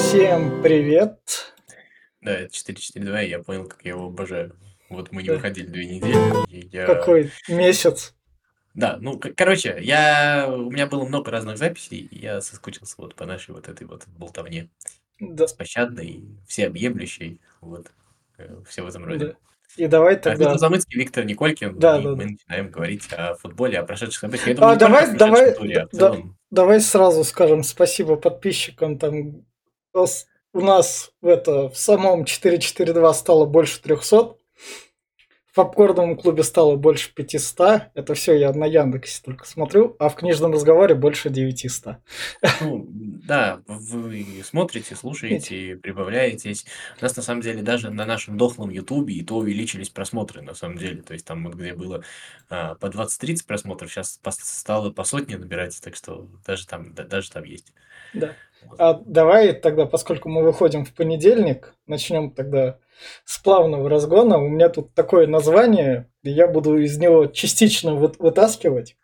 Всем привет! Да, это 442, и я понял, как я его обожаю. Вот мы не выходили две недели, и я... Какой месяц? Да, ну, короче, я... у меня было много разных записей, и я соскучился вот по нашей вот этой вот болтовне. Да, Беспощадной, всеобъемлющей, вот, э, все в этом роде. да. И давай А, тогда... Виктор Замыцкий, Виктор Николькин, Да, и да, мы начинаем говорить о футболе, о прошедших событиях. Я А, думаю, не давай- давай- туре, а да- целом. Давай сразу скажем спасибо подписчикам. Там у нас в, это, в самом 442 стало больше 300. В попкорном клубе стало больше 500. Это все я на Яндексе только смотрю. А в книжном разговоре больше 900. Ну, да, вы смотрите, слушаете, прибавляетесь. У нас, на самом деле, даже на нашем дохлом Ютубе и то увеличились просмотры, на самом деле. То есть там вот где было а, по 20-30 просмотров, сейчас стало по сотне набирать, так что даже там, да- даже там есть. Да. А давай тогда, поскольку мы выходим в понедельник, начнем тогда с плавного разгона. У меня тут такое название, и я буду из него частично вы- вытаскивать.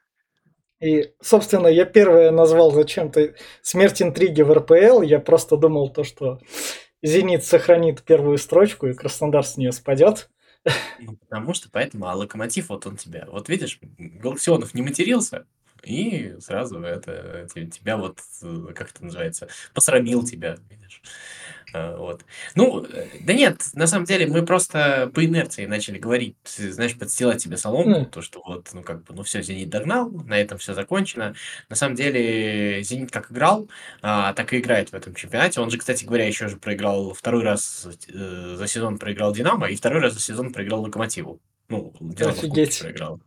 И, собственно, я первое назвал зачем-то «Смерть интриги в РПЛ». Я просто думал то, что «Зенит» сохранит первую строчку, и Краснодар с нее спадет. Ну, потому что поэтому, а Локомотив, вот он тебя, вот видишь, Галактионов не матерился, и сразу это те- тебя вот, э, как это называется, посрамил тебя, видишь. А, Вот. Ну, э, да нет, на самом деле мы просто по инерции начали говорить, знаешь, подстилать тебе соломку, Мгм. то, что вот, ну, как бы, ну, все, Зенит догнал, на этом все закончено. На самом деле, Зенит как играл, а, так и играет в этом чемпионате. Он же, кстати говоря, еще же проиграл второй раз э, за сезон проиграл Динамо, и второй раз за сезон проиграл Локомотиву. Ну, Динамо проиграл.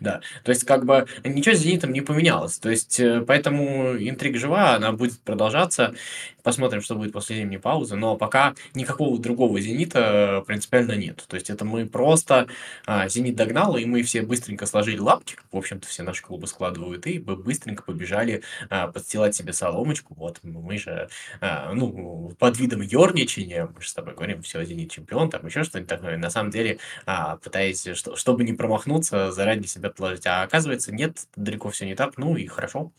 Да, то есть как бы ничего с Зенитом не поменялось. То есть э, поэтому интрига жива, она будет продолжаться. Посмотрим, что будет после зимней паузы. Но пока никакого другого Зенита принципиально нет. То есть это мы просто а, Зенит догнал, и мы все быстренько сложили лапки, в общем-то, все наши клубы складывают, и бы- быстренько побежали а, подстилать себе соломочку. Вот мы же, а, ну, под видом ерничания, мы же с тобой говорим, все, Зенит чемпион, там еще что-нибудь такое. На самом деле, а, пытаясь, что, чтобы не промахнуться, заранее себя положить. А оказывается, нет, далеко все не так, ну и хорошо.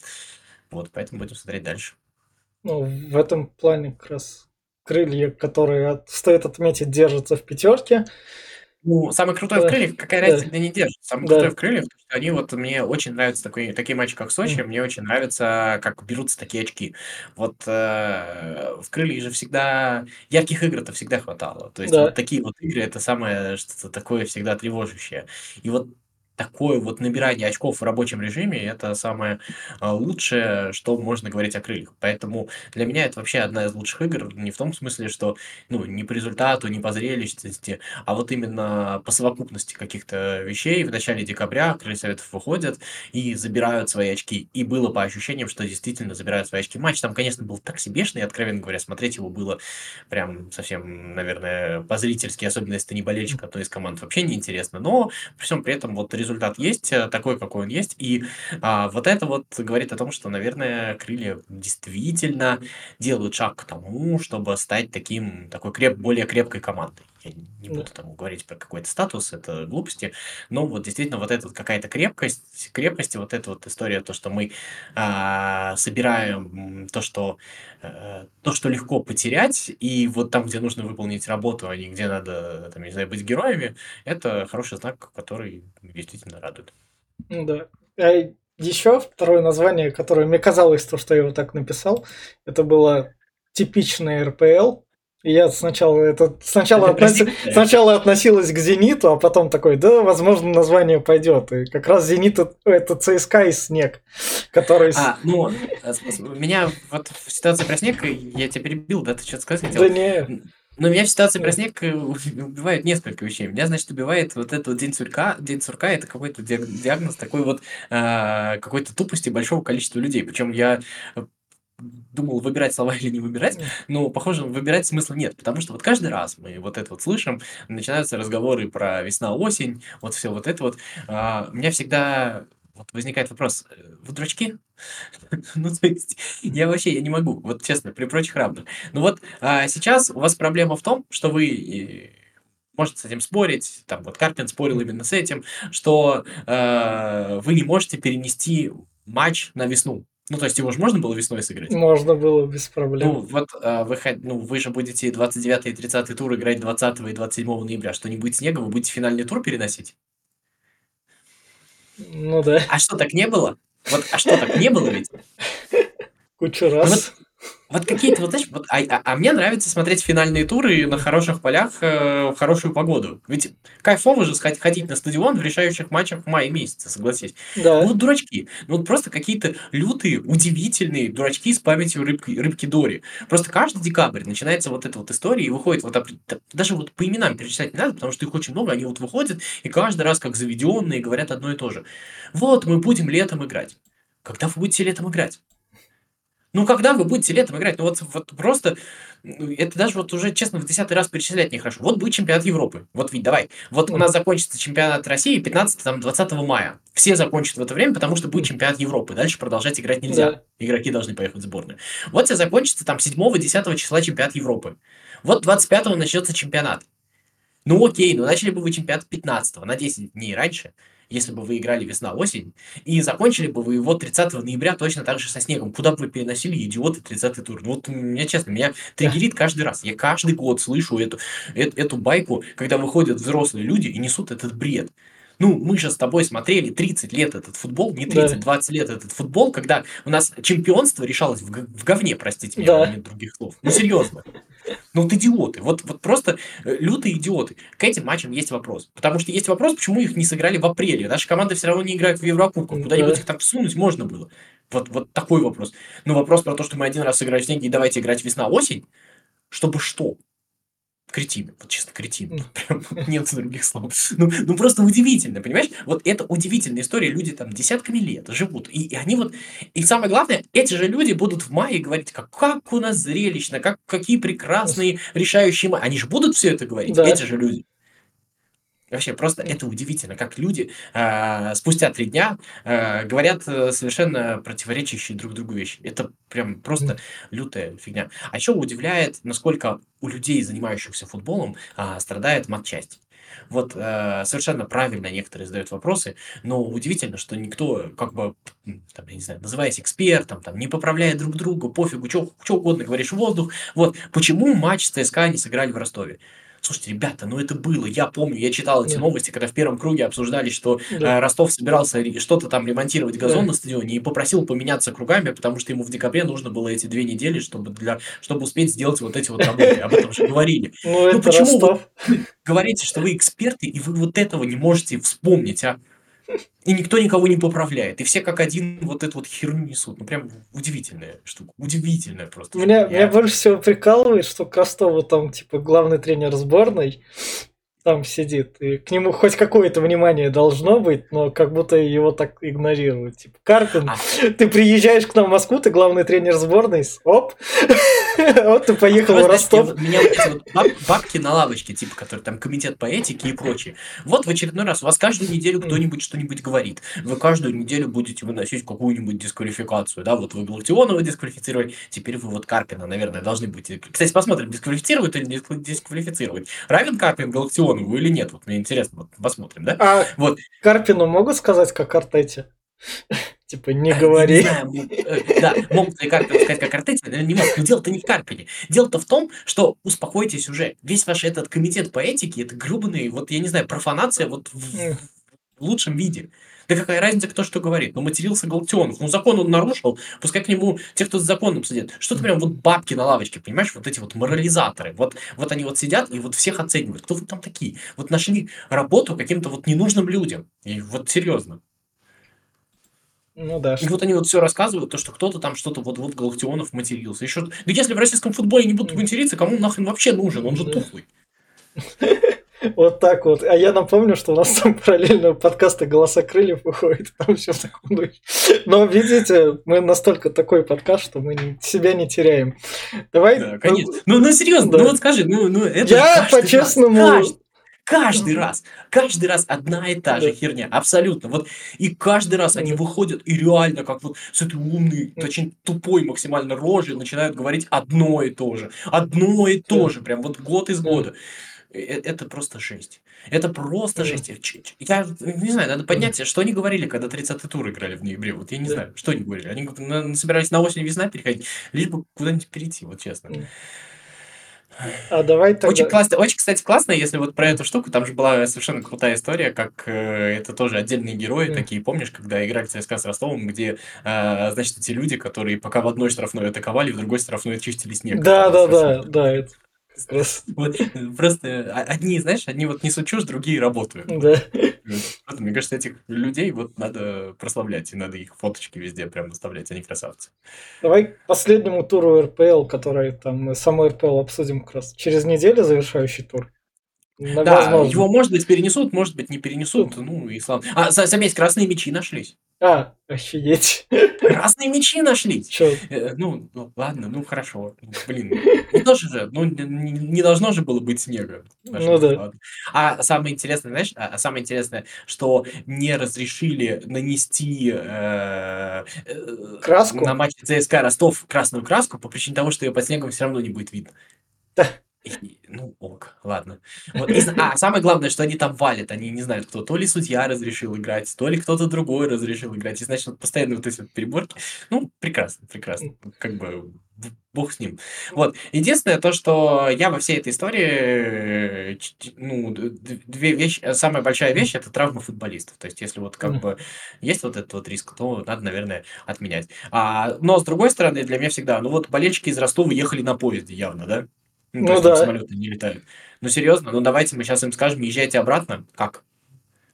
Вот, поэтому будем смотреть дальше. Ну, в этом плане как раз крылья, которые, от- стоит отметить, держатся в пятерке. Ну, самое крутое в Да, крыльях, какая да. разница, когда не держит. Самое Да. крутое в крыльях, то, что они вот, мне очень нравятся такой, такие матчи, как Сочи, мне очень нравится, как берутся такие очки. Вот э, в крыльях же всегда, ярких игр-то всегда хватало. То есть Да. вот такие вот игры, это самое что-то такое всегда тревожащее. И вот такое вот набирание очков в рабочем режиме, это самое а, лучшее, что можно говорить о крыльях. Поэтому для меня это вообще одна из лучших игр, не в том смысле, что ну, не по результату, не по зрелищности, а вот именно по совокупности каких-то вещей. В начале декабря крылья советов выходят и забирают свои очки. И было по ощущениям, что действительно забирают свои очки. Матч там, конечно, был так себешный, откровенно говоря, смотреть его было прям совсем, наверное, по-зрительски, особенно если ты не болельщик одной из команд, вообще неинтересно. Но при всем при этом вот результат есть, э, такой, какой он есть. И а, вот это вот говорит о том, что, наверное, крылья действительно делают шаг к тому, чтобы стать таким, такой креп, более крепкой командой. Я не Да. буду там говорить про какой-то статус, это глупости, но вот действительно вот эта вот какая-то крепкость, крепость, и вот эта вот история, то, что мы а, собираем то, что э, то, что легко потерять, и вот там, где нужно выполнить работу, а не где надо, там, не знаю, быть героями, это хороший знак, который действительно радует. Ну Да. А еще второе название, которое мне казалось, то, что я его так написал, это было типичное РПЛ. Я сначала это сначала, просительное. сначала относилась к Зениту, а потом такой, да, возможно, название пойдет. И как раз Зенит это, ЦСКА и снег, который... А, ну, э, меня вот в ситуации про снег, я тебя перебил, да, ты что-то сказать хотел? Да не, Но меня в ситуации про снег э, убивает несколько вещей. Меня, значит, убивает вот этот вот день сурка. День сурка это какой-то диаг- диагноз такой вот а, какой-то тупости большого количества людей. Причем я э, думал, выбирать слова или не выбирать, но, похоже, выбирать смысла нет, потому что вот каждый раз мы вот это вот слышим, начинаются разговоры про весна-осень, вот все вот это вот. А, у меня всегда вот возникает вопрос, э, вы дурачки? Ну, то есть, я вообще, я не могу, вот честно, при прочих равных. Ну вот, а, сейчас у вас проблема в том, что вы можете с этим спорить, там вот Карпин спорил именно с этим, что э, вы не можете перенести матч на весну. Ну, то есть его же можно было весной сыграть? Можно было без проблем. Ну, вот а, вы, ну, вы же будете 29 и 30 тур играть 20 и 27 ноября. Что не будет снега, вы будете финальный тур переносить? Ну да. А что, так не было? Вот, а что, так не было ведь? Кучу раз. Вот, вот какие-то, вот знаешь, вот, а, а, а мне нравится смотреть финальные туры на хороших полях э, в хорошую погоду. Ведь кайфово же ходить на стадион в решающих матчах в мае месяце, согласись. Да. Ну вот дурачки. Ну вот просто какие-то лютые, удивительные дурачки с памятью рыбки, рыбки Дори. Просто каждый декабрь начинается вот эта вот история и выходит вот даже вот по именам перечислять не надо, потому что их очень много, они вот выходят и каждый раз как заведенные говорят одно и то же. Вот мы будем летом играть. Когда вы будете летом играть? Ну, когда вы будете летом играть? Ну, вот, вот просто, ну, это даже вот уже, честно, в десятый раз перечислять нехорошо. Вот будет чемпионат Европы. Вот ведь, давай. Вот у нас закончится чемпионат России 15-20 мая. Все закончат в это время, потому что будет чемпионат Европы. Дальше продолжать играть нельзя. Да. Игроки должны поехать в сборную. Вот все закончится там 7-10 числа чемпионат Европы. Вот 25 начнется чемпионат. Ну окей, ну начали бы вы чемпионат 15 на 10 дней раньше если бы вы играли весна-осень, и закончили бы вы его 30 ноября точно так же со снегом. Куда бы вы переносили, идиоты, 30 тур? Ну вот меня, честно, меня триггерит каждый раз. Я каждый год слышу эту, эту, эту байку, когда выходят взрослые люди и несут этот бред. Ну, мы же с тобой смотрели 30 лет этот футбол, не 30, да. 20 лет этот футбол, когда у нас чемпионство решалось в, в говне, простите меня, да. нет других слов. Ну, серьезно. Ну, вот идиоты. Вот, вот просто э, лютые идиоты. К этим матчам есть вопрос. Потому что есть вопрос, почему их не сыграли в апреле. Наши команды все равно не играют в Еврокубках. Куда-нибудь их там всунуть можно было. Вот, вот такой вопрос. Но вопрос про то, что мы один раз сыграли в снег и давайте играть весна-осень, чтобы что? Кретины, вот честно, кретины, прям нет других слов. Ну, ну, просто удивительно, понимаешь? Вот это удивительная история, люди там десятками лет живут, и, и они вот, и самое главное, эти же люди будут в мае говорить, как, как у нас зрелищно, как, какие прекрасные решающие май. Они же будут все это говорить, да. эти же люди. Вообще, просто это удивительно, как люди э, спустя три дня э, говорят совершенно противоречащие друг другу вещи. Это прям просто лютая фигня. А еще удивляет, насколько у людей, занимающихся футболом, э, страдает матчасть. Вот э, совершенно правильно некоторые задают вопросы, но удивительно, что никто, как бы, там, я не знаю, называясь экспертом, там, не поправляет друг друга, пофигу, что угодно говоришь в воздух. Вот почему матч с ЦСКА не сыграли в Ростове? Слушайте, ребята, ну это было. Я помню, я читал эти да. новости, когда в первом круге обсуждали, что да. э, Ростов собирался что-то там ремонтировать газон да. на стадионе и попросил поменяться кругами, потому что ему в декабре нужно было эти две недели, чтобы, для, чтобы успеть сделать вот эти вот работы. Об этом же говорили. Ну, ну почему вы говорите, что вы эксперты, и вы вот этого не можете вспомнить, а? И никто никого не поправляет. И все как один вот эту вот херню несут. Ну, прям удивительная штука. Удивительная просто. Меня, меня больше всего прикалывает, что Крастова там, типа, главный тренер сборной, там сидит, и к нему хоть какое-то внимание должно быть, но как будто его так игнорируют. Типа, Карпин, а... ты приезжаешь к нам в Москву, ты главный тренер сборной, оп, вот ты поехал в Ростов. Меня эти вот бабки на лавочке, типа, которые там комитет по этике и прочее. Вот в очередной раз у вас каждую неделю кто-нибудь что-нибудь говорит. Вы каждую неделю будете выносить какую-нибудь дисквалификацию, да, вот вы Галактионова дисквалифицировали, теперь вы вот Карпина, наверное, должны быть. Кстати, посмотрим, дисквалифицируют или дисквалифицируют. Равен Карпин Галактионову Леонову или нет? Вот мне интересно, вот посмотрим, да? А вот. Карпину могут сказать как Артете? Типа, не говори. Не знаю, э, да, могут ли Карпину сказать как Артете, не могут. Но дело-то не в Карпине. Дело-то в том, что, успокойтесь уже, весь ваш этот комитет по этике, это грубный, вот, я не знаю, профанация вот в лучшем виде. Да какая разница, кто что говорит? Ну, матерился Галактионов. Ну, закон он нарушил, пускай к нему те, кто с законом сидит. Что-то прям вот бабки на лавочке, понимаешь? Вот эти вот морализаторы. Вот, вот они вот сидят и вот всех оценивают. Кто вы там такие? Вот нашли работу каким-то вот ненужным людям. И вот серьезно. Ну да. И вот они вот все рассказывают, то, что кто-то там что-то вот вот Галактионов матерился. Еще... Да если в российском футболе не будут материться, кому нахрен вообще нужен? Он же тухлый. Вот так вот. А я напомню, что у нас там параллельно подкасты «Голоса крыльев» выходит. Там все в таком духе. Но видите, мы настолько такой подкаст, что мы себя не теряем. Давай. Да, конечно. Ну, ну серьезно, да. ну вот скажи, ну, ну это Я по-честному... Каждый, раз, каждый раз одна и та же херня, абсолютно. Вот и каждый раз они выходят и реально как вот с этой умной, точнее тупой максимально рожей начинают говорить одно и то же, одно и то же, прям вот год из года это просто жесть. Это просто жесть. Я не знаю, надо поднять, что они говорили, когда 30-й тур играли в ноябре. Вот я не знаю, что они говорили. Они собирались на осень весна переходить, лишь бы куда-нибудь перейти, вот честно. А давай тогда... Очень классно, очень, кстати, классно, если вот про эту штуку, там же была совершенно крутая история, как э, это тоже отдельные герои mm. такие, помнишь, когда играли ЦСКА с Ростовом, где, э, значит, эти люди, которые пока в одной штрафной атаковали, в другой штрафной чистили снег. Да, да, да, да, это вот, просто одни, знаешь, одни вот несут чушь, другие работают. Да. Мне кажется, этих людей вот надо прославлять, и надо их фоточки везде прям выставлять, они красавцы. Давай к последнему туру РПЛ, который там мы саму РПЛ обсудим как раз. Через неделю завершающий тур. Да, Возможно. его, может быть, перенесут, может быть, не перенесут. Ну, и слава. А, заметь, красные мечи нашлись. А, офигеть. Красные мечи нашлись. Чё? Э, ну, ну, ладно, ну хорошо. Блин, не тоже же, ну не, не должно же было быть снега. Ну да. Ладно. А самое интересное, знаешь, а, а самое интересное, что не разрешили нанести э, э, краску на матче ЦСКА Ростов красную краску по причине того, что ее под снегом все равно не будет видно. Ну, ок, ладно. Вот, и, а самое главное, что они там валят, они не знают, кто. То ли судья разрешил играть, то ли кто-то другой разрешил играть. И значит, вот постоянно вот эти вот переборки. Ну, прекрасно, прекрасно. Как бы бог с ним. Вот. Единственное то, что я во всей этой истории, ну, две вещи, самая большая вещь это травма футболистов. То есть, если вот как бы есть вот этот вот риск, то надо, наверное, отменять. А, но с другой стороны, для меня всегда, ну вот болельщики из Ростова ехали на поезде явно, да? Ну, то Ну есть да. самолеты не летают. Ну, серьезно, ну давайте мы сейчас им скажем, езжайте обратно. Как?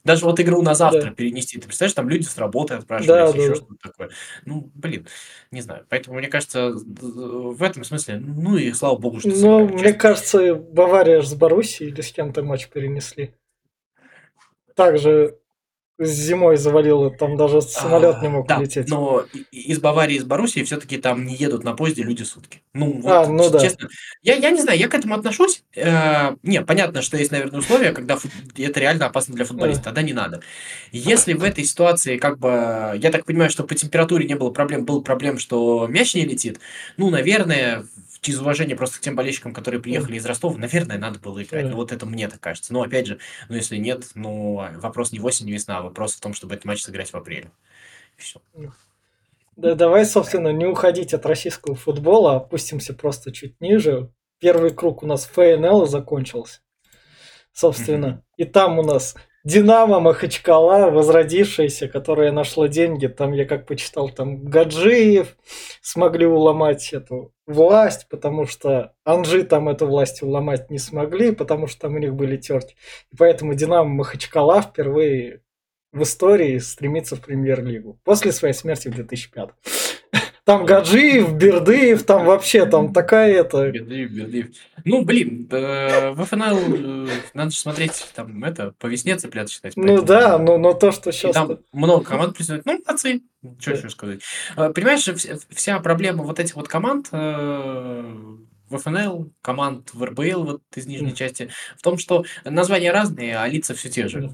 Даже вот игру на завтра Да. перенести. Ты представляешь, там люди с работы отпрашивались, да, еще да. что-то такое. Ну, блин, не знаю. Поэтому, мне кажется, в этом смысле, ну и слава богу, что Ну, сыграли, мне честно. кажется, Бавария с Боруссией или с кем-то матч перенесли. Также зимой завалило, там даже самолет не А, мог да, лететь. но из Баварии, из Боруссии все-таки там не едут на поезде люди сутки. Ну, А, вот, ну ч- да. честно, я, я не знаю, я к этому отношусь. Э, не, понятно, что есть, наверное, условия, когда фут- это реально опасно для футболиста, тогда не надо. Если в этой ситуации, как бы, я так понимаю, что по температуре не было проблем, был проблем, что мяч не летит, ну, наверное, из уважения просто к тем болельщикам, которые приехали из Ростова, наверное, надо было играть. Ну, вот это мне так кажется. Но, опять же, ну, если нет, ну, вопрос не в осень, не весна, а вопрос в том, чтобы этот матч сыграть в апреле. Все. Да, давай, собственно, не уходить от российского футбола, опустимся просто чуть ниже. Первый круг у нас ФНЛ закончился, собственно. И там у нас Динамо Махачкала, возродившаяся, которая нашла деньги. Там я как почитал, там Гаджиев смогли уломать эту власть, потому что Анжи там эту власть уломать не смогли, потому что там у них были терки. И поэтому Динамо Махачкала впервые в истории стремится в премьер-лигу. После своей смерти в 2005. Там Гаджиев, Бердыев, там вообще там такая это... Бердыев, Бердыев. Ну, блин, э, в ФНЛ э, надо же смотреть, там, это, по весне цыплят считать. Ну да, но, но то, что И сейчас... там много команд присутствует. Ну, молодцы. Что еще сказать? Э, Понимаешь, вся, вся проблема вот этих вот команд э, в ФНЛ, команд в РБЛ вот из нижней части, в том, что названия разные, а лица все те же.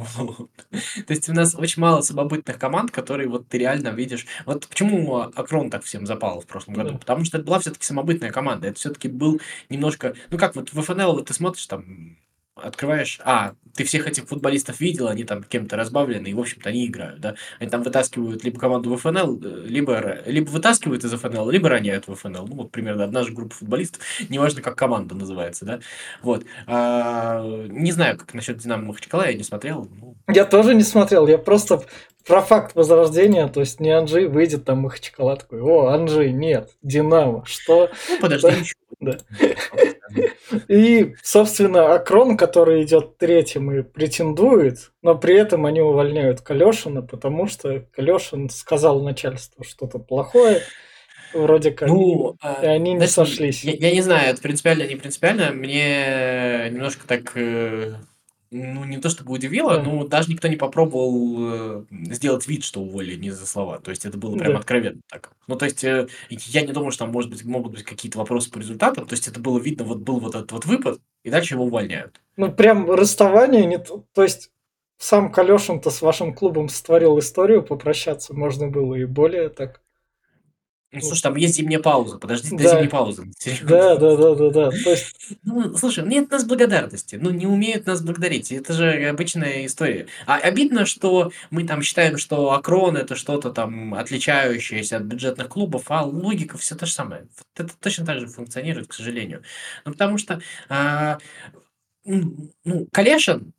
То есть у нас очень мало самобытных команд, которые вот ты реально видишь. Вот почему Акрон так всем запал в прошлом году? Потому что это была все-таки самобытная команда. Это все-таки был немножко... Ну как вот в ФНЛ вот ты смотришь там открываешь, а, ты всех этих футболистов видел, они там кем-то разбавлены, и, в общем-то, они играют, да. Они там вытаскивают либо команду в ФНЛ, э, либо, либо вытаскивают из ФНЛ, либо роняют в ФНЛ. Ну, вот примерно одна же группа футболистов, неважно, как команда называется, да. Вот. А, не знаю, как насчет Динамо Махачкала, я не смотрел. Ну, Я тоже не смотрел, я просто про факт возрождения, то есть не Анжи выйдет там Махачкала такой, о, Анжи, нет, Динамо, что? ну, подожди Да. И, собственно, Акрон, который идет третьим и претендует, но при этом они увольняют Калешина, потому что Калешин сказал начальству что-то плохое, вроде как, Ну, и они не знаешь, сошлись. Я, я не знаю, это принципиально, не принципиально. Мне немножко так, э, ну, не то чтобы удивило, Да. но даже никто не попробовал э, сделать вид, что уволили не за слова. То есть это было прям Да. откровенно так. Ну, то есть э, я не думаю, что там может быть, могут быть какие-то вопросы по результатам. То есть это было видно, вот был вот этот вот выпад, и дальше его увольняют. Ну, прям расставание не то. То есть сам Калешин-то с вашим клубом сотворил историю, попрощаться можно было и более так. Ну, слушай, там есть зимняя пауза. Подожди до зимней да, паузы. Серьезно. да, да, да, да, да. То есть, Ну, слушай, нет нас благодарности. Ну, не умеют нас благодарить. Это же обычная история. А обидно, что мы там считаем, что Акрон это что-то там отличающееся от бюджетных клубов, а логика все то же самое. Вот Это точно так же функционирует, к сожалению. Ну, потому что, а, м, ну, Калешин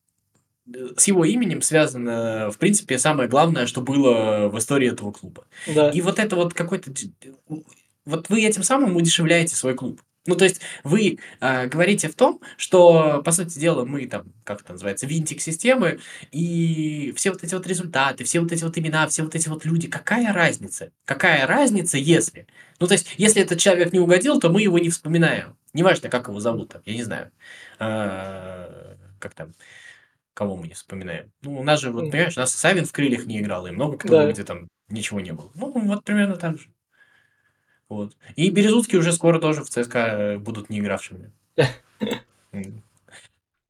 с его именем связано, в принципе, самое главное, что было в истории этого клуба. да, И вот это вот какой-то... Вот вы этим самым удешевляете свой клуб. Ну, то есть вы а, говорите в том, что, по сути дела, мы там, как это называется, винтик системы, и все вот эти вот результаты, все вот эти вот имена, все вот эти вот люди, какая разница? Какая разница, если? Ну, то есть, если этот человек не угодил, то мы его не вспоминаем. Неважно, как его зовут, там, я не знаю. А, как там, кого мы не вспоминаем. Ну, у нас же, вот, понимаешь, у нас Савин в крыльях не играл, и много кто, да. где там ничего не было. Ну, вот примерно так же. Вот. И Березутский уже скоро тоже в ЦСКА будут не игравшими. М,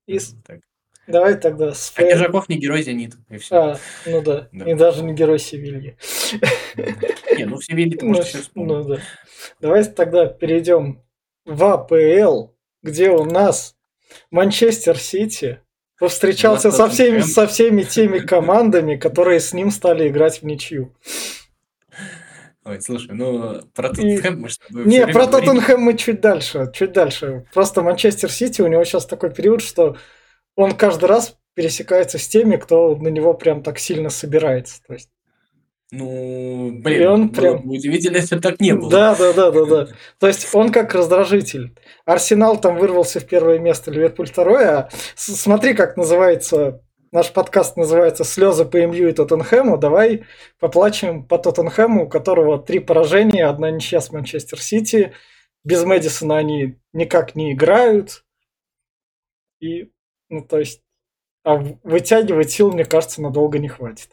И с- Так. давай тогда с А. Киржаков не герой Зенит, и все. А, ну да. Да. И даже не герой Севильи. Не, ну в Севилье ты, Ну, может, еще ну вспомнить. да. Давайте тогда перейдем в АПЛ, где у нас Манчестер Сити повстречался со всеми, со всеми теми командами, которые с ним стали играть в ничью. Ой, слушай, ну про Тоттенхэм мы тобой Не, про. Тоттенхэм мы чуть дальше, чуть дальше. Просто Манчестер Сити, у него сейчас такой период, что он каждый раз пересекается с теми, кто на него прям так сильно собирается. То есть, Ну, И блин, он было прям- бы удивительно, если бы так не было. Да, да, да, да, да. То есть он как раздражитель. Арсенал там вырвался в первое место, Ливерпуль второе. А смотри, как называется наш подкаст называется «Слезы по МЮ и Тоттенхэму». Давай поплачем по Тоттенхэму, у которого три поражения, одна ничья с Манчестер Сити. Без Мэдисона они никак не играют. И, ну, то есть, а вытягивать сил, мне кажется, надолго не хватит.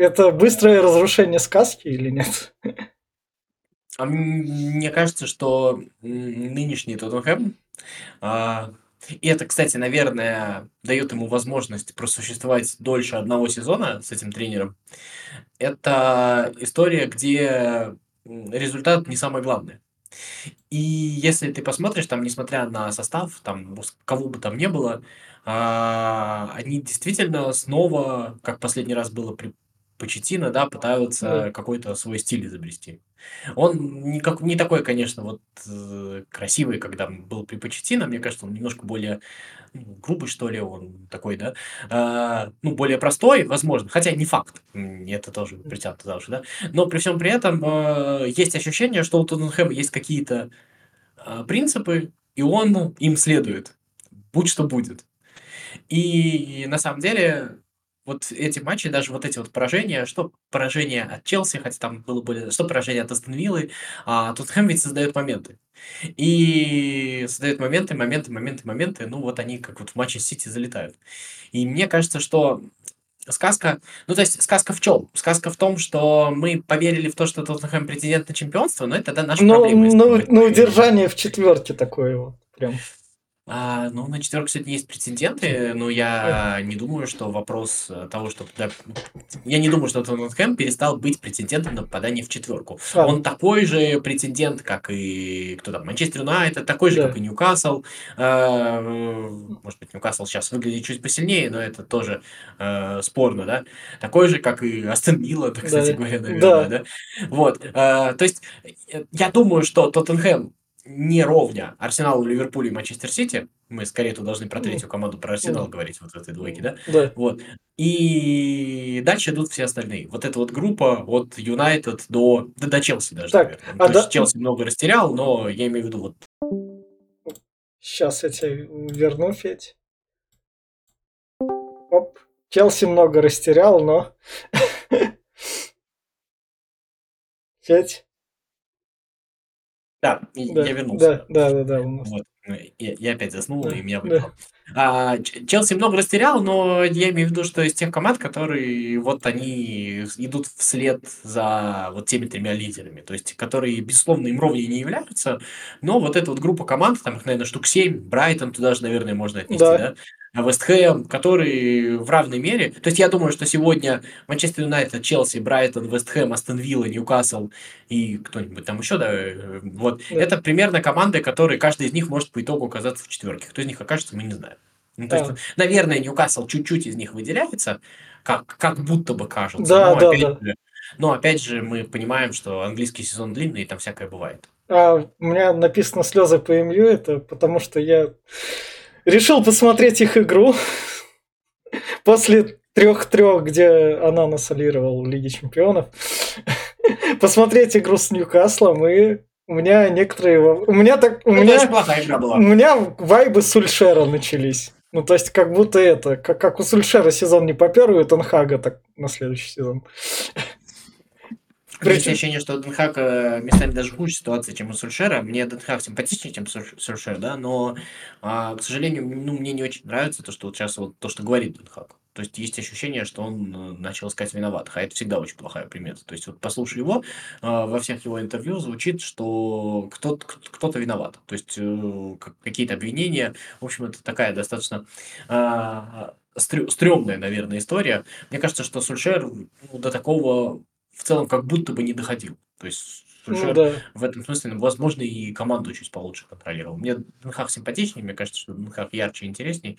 Это быстрое разрушение сказки или нет? А мне кажется, что нынешний Тоттенхэм, а, и это, кстати, наверное, дает ему возможность просуществовать дольше одного сезона с этим тренером, это история, где результат не самое главное. И если ты посмотришь, там, несмотря на состав, там, кого бы там ни было, а, они действительно снова, как последний раз было при Почетино, да, пытаются какой-то свой стиль изобрести. Он не, как, не такой, конечно, вот э, красивый, когда был при Почетино, мне кажется, он немножко более ну, грубый, что ли, он такой, да, А, ну, более простой, возможно, хотя не факт, это тоже притянуто за уши, да, но при всем при этом э, есть ощущение, что у Тоттенхэма есть какие-то а, принципы, и он им следует, будь что будет. И на самом деле вот эти матчи, даже вот эти вот поражения, что поражение от Челси, хотя там было более, что поражение от Астон Виллы, а Тоттенхэм ведь создает моменты. И создает моменты, моменты, моменты, моменты, ну вот они как вот в матче с Сити залетают. И мне кажется, что сказка, ну то есть сказка в чем? Сказка в том, что мы поверили в то, что Тоттенхэм претендент на чемпионство, но это да, наша Ну, проблема. ну, ну, удержание в четверке такое вот. Прям. А, ну, на четверку сегодня есть претенденты, но я не думаю, что вопрос э, того, что... да, я не думаю, что Тоттенхэм перестал быть претендентом на попадание в четверку. А, Он такой же претендент, как и кто там, Манчестер Юнайтед, такой же, Да. как и Ньюкасл. Э, Может быть, Ньюкасл сейчас выглядит чуть посильнее, но это тоже э, спорно, да? Такой же, как и Астон Вилла, так, кстати Да. говоря, наверное, Да. да? Вот. э, То есть, я думаю, что Тоттенхэм не ровня Арсеналу, Ливерпулю и Манчестер Сити. Мы скорее тут должны про третью команду, про Арсенал Мгм. говорить, вот в этой двойке, да? Да. Вот. И дальше идут все остальные. Вот эта вот группа от Юнайтед до, да, до Челси даже, Так, наверное. а То есть да- Челси много растерял, но я имею в виду вот Сейчас я тебе верну, Федь. Оп. Челси много растерял, но... Федь? Да, Да, я вернулся. да, да, да, да, у нас. Вот. Я, я опять заснул, Да, и меня да. выбило. А, Ч- Челси много растерял, но я имею в виду, что из тех команд, которые вот они идут вслед за вот теми тремя лидерами, то есть которые, безусловно, им ровнее не являются, но вот эта вот группа команд, там их, наверное, штук 7, Брайтон туда же, наверное, можно отнести, Да. да? Вест Хэм, который в равной мере. То есть я думаю, что сегодня Манчестер Юнайтед, Челси, Брайтон, Вест Хэм, Астон Вилла, Ньюкасл и кто-нибудь там еще, да, э, вот. Да. Это примерно команды, которые каждый из них может по итогу оказаться в четверке. Кто из них окажется, мы не знаем. Ну, то да. есть, наверное, Ньюкасл чуть-чуть из них выделяется, как, как будто бы кажется. Да, но, да, опять да. Же, но опять же, мы понимаем, что английский сезон длинный, и там всякое бывает. А, у меня написано слезы по МЮ, это потому что я решил посмотреть их игру после трех-трех, где она насолировал Лиги Чемпионов. Посмотреть игру с Ньюкаслом и у меня некоторые... У меня так... У меня, игра была. у меня вайбы Сульшера начались. Ну, то есть, как будто это, как, как у Сульшера сезон не попер, у Тенхага так на следующий сезон. Есть ощущение, что Денхак э, местами даже хуже ситуации, чем у Сульшера. Мне Денхак симпатичнее, чем Сульшер, да, но, а, к сожалению, ну, мне не очень нравится то, что вот сейчас вот то, что говорит Денхак. То есть есть ощущение, что он э, начал искать виноватых, а это всегда очень плохая примета. То есть вот послушай его, а, во всех его интервью звучит, что кто-то кто виноват. То есть э, какие-то обвинения. В общем, это такая достаточно а, стрёмная, наверное, история. Мне кажется, что Сульшер ну, до такого в целом как будто бы не доходил. То есть ну, да. в этом смысле, возможно, и команду чуть получше контролировал. Мне Денхак симпатичнее, мне кажется, что Денхак ярче и интересней.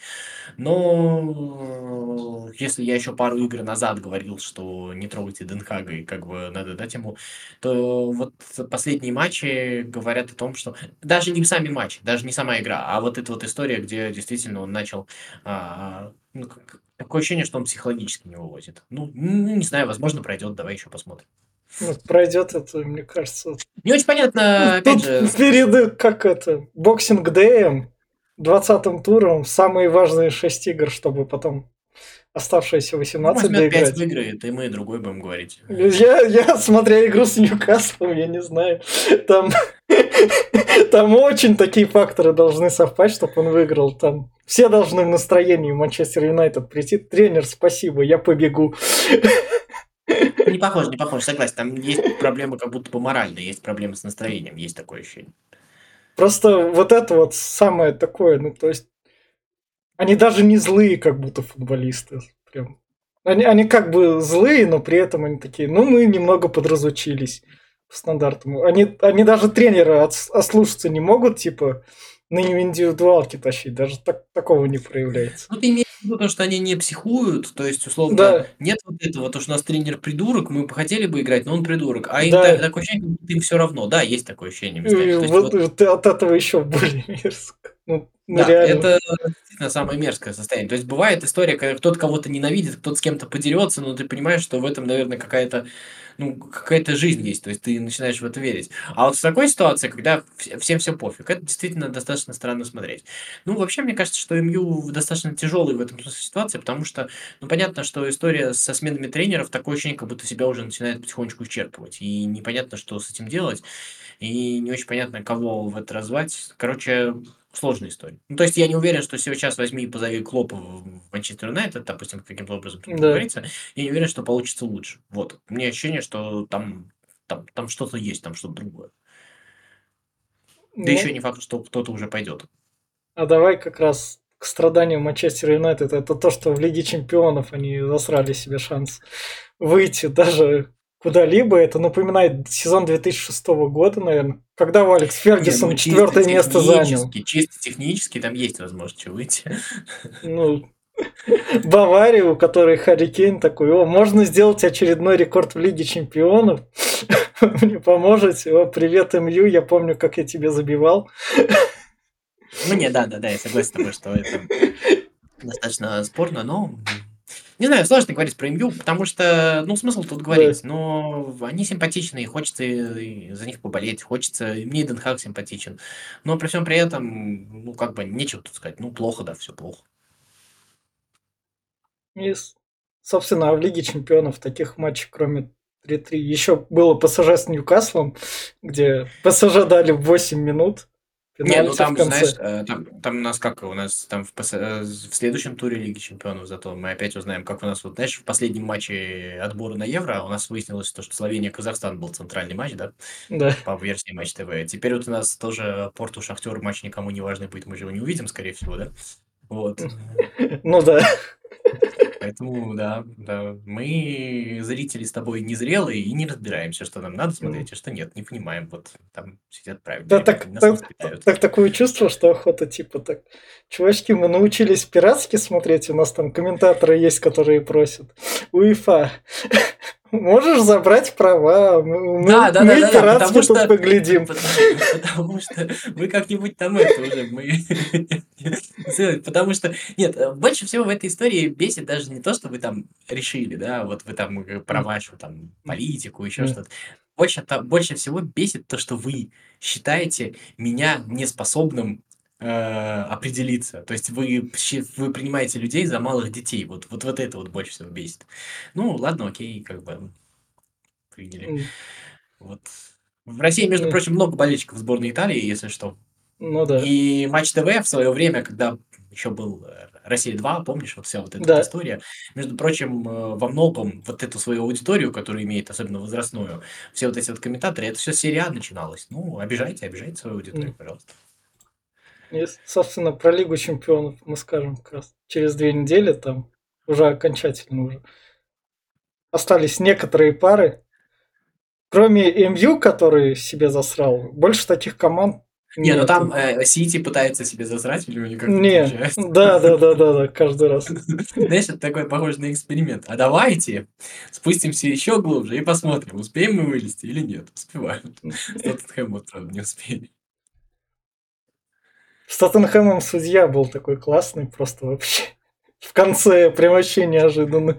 Но если я еще пару игр назад говорил, что не трогайте Денхага и как бы надо дать ему, то вот последние матчи говорят о том, что даже не сами матчи, даже не сама игра, а вот эта вот история, где действительно он начал а, ну, такое ощущение, что он психологически не вывозит. Ну, не знаю, возможно, пройдет, давай еще посмотрим. Ну, пройдет это, мне кажется. Не очень понятно, опять Тут же. Перед, как это, Boxing Day ем, 20 туром, самые важные 6 игр, чтобы потом оставшиеся 18 ну, доиграть. 5 выиграет, и мы другой будем говорить. Я, я смотря игру с Ньюкаслом, я не знаю, там, там очень такие факторы должны совпасть, чтобы он выиграл. Там все должны в настроении Манчестер Юнайтед прийти. Тренер, спасибо, я побегу. Не похож, не похож, согласен. Там есть проблемы как будто бы моральные, есть проблемы с настроением, есть такое ощущение. Просто вот это вот самое такое, ну то есть они даже не злые, как будто футболисты. Прям. Они, они как бы злые, но при этом они такие, ну, мы немного подразучились по стандартам. Они, они даже тренера от, ослушаться не могут, типа, на индивидуалке тащить. Даже так, такого не проявляется. Ну, ты имеешь в виду то, что они не психуют, то есть, условно, да. нет вот этого, то, что у нас тренер придурок, мы бы хотели бы играть, но он придурок. А им да. такое ощущение, им все равно. Да, есть такое ощущение. Местами. Вот, вот... от этого еще более мерзко. Ну, ну, да, реально. это действительно самое мерзкое состояние. То есть бывает история, когда кто-то кого-то ненавидит, кто-то с кем-то подерется, но ты понимаешь, что в этом, наверное, какая-то ну, какая-то жизнь есть, то есть ты начинаешь в это верить. А вот в такой ситуации, когда всем все пофиг, это действительно достаточно странно смотреть. Ну, вообще, мне кажется, что МЮ достаточно тяжелый в этом смысле ситуации, потому что, ну, понятно, что история со сменами тренеров, такое ощущение, как будто себя уже начинает потихонечку исчерпывать, и непонятно, что с этим делать, и не очень понятно, кого в это развать. Короче, сложная история. Ну, то есть я не уверен, что сейчас возьми и позови Клопа в Манчестер Юнайтед, допустим, каким-то образом да. говорится, я не уверен, что получится лучше. Вот. У меня ощущение, что там, там, там что-то есть, там что-то другое. Да ну, еще не факт, что кто-то уже пойдет. А давай как раз к страданию Манчестер Юнайтед. Это то, что в Лиге Чемпионов они засрали себе шанс выйти даже куда-либо. Это напоминает сезон 2006 года, наверное, когда Алекс Фергюсон ну, четвертое место занял. Чисто технически там есть возможность выйти. Ну, Баварию, у которой Харри Кейн такой, о, можно сделать очередной рекорд в Лиге Чемпионов. Мне поможете? О, привет, МЮ, я помню, как я тебе забивал. Ну, не, да, да, да, я согласен с тобой, что это достаточно спорно, но не знаю, сложно говорить про МЮ, потому что, ну, смысл тут говорить, но они симпатичные, хочется за них поболеть, хочется, мне Денхак симпатичен. Но при всем при этом, ну, как бы, нечего тут сказать, ну, плохо, да, все плохо. И, собственно, в Лиге Чемпионов таких матчей, кроме 3-3, еще было ПСЖ с Ньюкаслом, где ПСЖ дали 8 минут, не, ну там, знаешь, э, там, там у нас как, у нас там в, э, в следующем туре Лиги Чемпионов, зато мы опять узнаем, как у нас, вот, знаешь, в последнем матче отбора на Евро у нас выяснилось то, что Словения-Казахстан был центральный матч, да? Да. По версии Матч ТВ. Теперь вот у нас тоже Порту Шахтер матч никому не важный будет, мы же его не увидим, скорее всего, да? Вот. Ну да. Поэтому, да, да, мы, зрители, с тобой незрелые и не разбираемся, что нам надо смотреть, а что нет, не понимаем. Вот там сидят правильно. Да, так, так, так, такое чувство, что охота, типа, так, чувачки, мы научились пиратски смотреть, у нас там комментаторы есть, которые просят. УЕФА, Можешь забрать права. Мы, да, да, мы да, да, потому что, поглядим. Потому, потому что мы как-нибудь там это уже мы Потому что, нет, больше всего в этой истории бесит даже не то, что вы там решили, да, вот вы там э, про вашу там политику, еще что-то. Больше, больше всего бесит то, что вы считаете меня неспособным э, определиться. То есть вы, вы принимаете людей за малых детей. Вот, вот, вот это вот больше всего бесит. Ну, ладно, окей, как бы приняли. Вот. В России, между прочим, много болельщиков сборной Италии, если что. Ну да. И Матч ТВ в свое время, когда еще был э, Россия 2, помнишь, вот вся вот эта да. история. Между прочим, э, во многом вот эту свою аудиторию, которую имеет, особенно возрастную, все вот эти вот комментаторы, это все серия начиналось. Ну, обижайте, обижайте свою аудиторию, mm. пожалуйста. И, собственно, про Лигу Чемпионов мы скажем как раз через две недели, там уже окончательно уже. Остались некоторые пары. Кроме МЮ, который себе засрал, больше таких команд не, ну там э, Сити пытается себе засрать, или у них как-то не, получается. Да, да, да, да, да, каждый раз. Знаешь, это такой похоже на эксперимент. А давайте спустимся еще глубже и посмотрим, успеем мы вылезти или нет. Успеваем. Тоттенхэм вот не успели. С Тоттенхэмом судья был такой классный, просто вообще. В конце прям вообще неожиданно.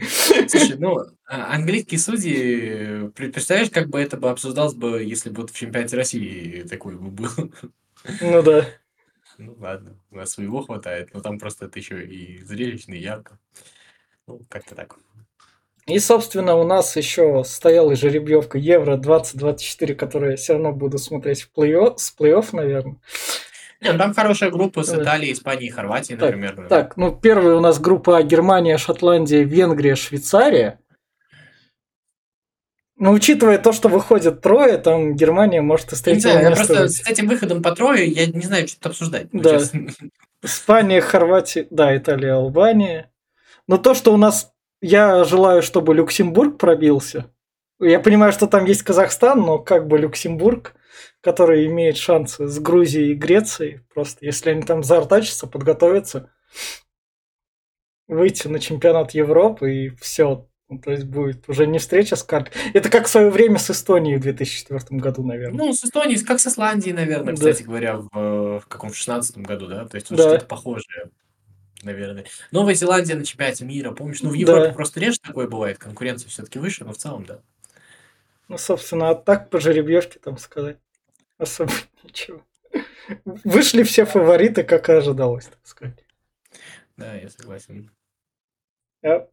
Слушай, ну, а, английские судьи, представляешь, как бы это бы обсуждалось бы, если бы вот в чемпионате России такой бы был. Ну да. Ну ладно, у нас своего хватает, но там просто это еще и зрелищно, и ярко. Ну, как-то так. И, собственно, у нас еще стояла жеребьевка Евро 2024, которую я все равно буду смотреть в плей-офф, с плей-офф, наверное. Нет, ну, там хорошая группа с Италией, Испанией, Хорватией, например. Так, так, ну первая у нас группа Германия, Шотландия, Венгрия, Швейцария. Но ну, учитывая то, что выходит трое, там Германия может и с третьего места. Просто с этим выходом по трое я не знаю, что тут обсуждать. Да. Испания, Хорватия, да, Италия, Албания. Но то, что у нас... Я желаю, чтобы Люксембург пробился. Я понимаю, что там есть Казахстан, но как бы Люксембург который имеет шансы с Грузией и Грецией, просто если они там заортачатся, подготовятся, выйти на чемпионат Европы и все. Ну, то есть будет уже не встреча с картой. Это как в свое время с Эстонией в 2004 году, наверное. Ну, с Эстонией, как с Исландией, наверное, кстати да. говоря, в, в каком 16 году, да? То есть вот да. что-то похожее наверное. Новая Зеландия на чемпионате мира, помнишь? Ну, в Европе да. просто реже такое бывает, конкуренция все-таки выше, но в целом, да. Ну, собственно, а так по жеребьевке там сказать особо ничего. Вышли все фавориты, как и ожидалось, так сказать. Да, я согласен. А,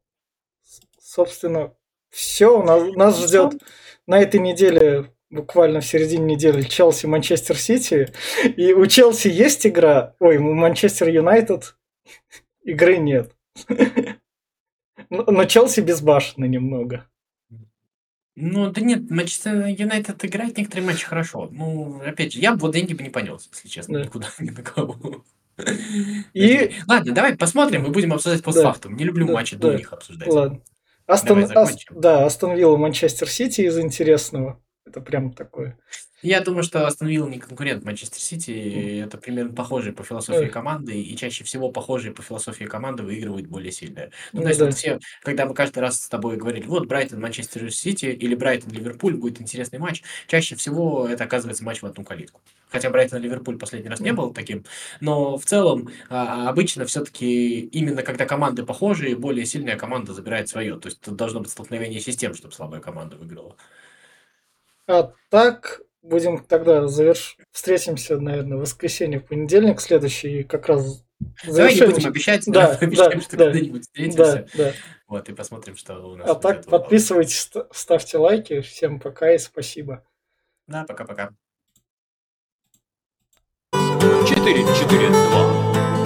собственно, все. Нас, нас ждет на этой неделе, буквально в середине недели, Челси, Манчестер Сити. И у Челси есть игра. Ой, у Манчестер Юнайтед игры нет. Но Челси безбашенный немного. Ну, да нет, Манчестер Юнайтед играет некоторые матчи хорошо. Ну, опять же, я бы вот деньги бы не понес, если честно, Да. никуда, ни на кого. И Ладно, давай посмотрим и будем обсуждать постфактум. Не люблю да, матчи до них обсуждать. ладно. Астон, Ас- да, Астон Вилла, Манчестер Сити из интересного. Это прям такое. Я думаю, что Астон Вилла не конкурент Манчестер Сити. Это примерно похожие по философии команды, и чаще всего похожие по философии команды выигрывают более сильные. Ну, ну, то есть, да. вот все, когда мы каждый раз с тобой говорили, вот Брайтон, Манчестер Сити или Брайтон, Ливерпуль будет интересный матч, чаще всего это оказывается матч в одну калитку. Хотя Брайтон Ливерпуль последний раз не был таким, но в целом а, обычно все-таки именно когда команды похожие, более сильная команда забирает свое. То есть тут должно быть столкновение систем, чтобы слабая команда выиграла. А так, будем тогда заверш... встретимся, наверное, в воскресенье, в понедельник следующий, как раз Давай не будем обещать, да, да, обещаем, что да, когда-нибудь встретимся. Да, да. Вот, и посмотрим, что у нас. А так, подписывайтесь, ставьте лайки. Всем пока и спасибо. Да, пока-пока. 4-4-2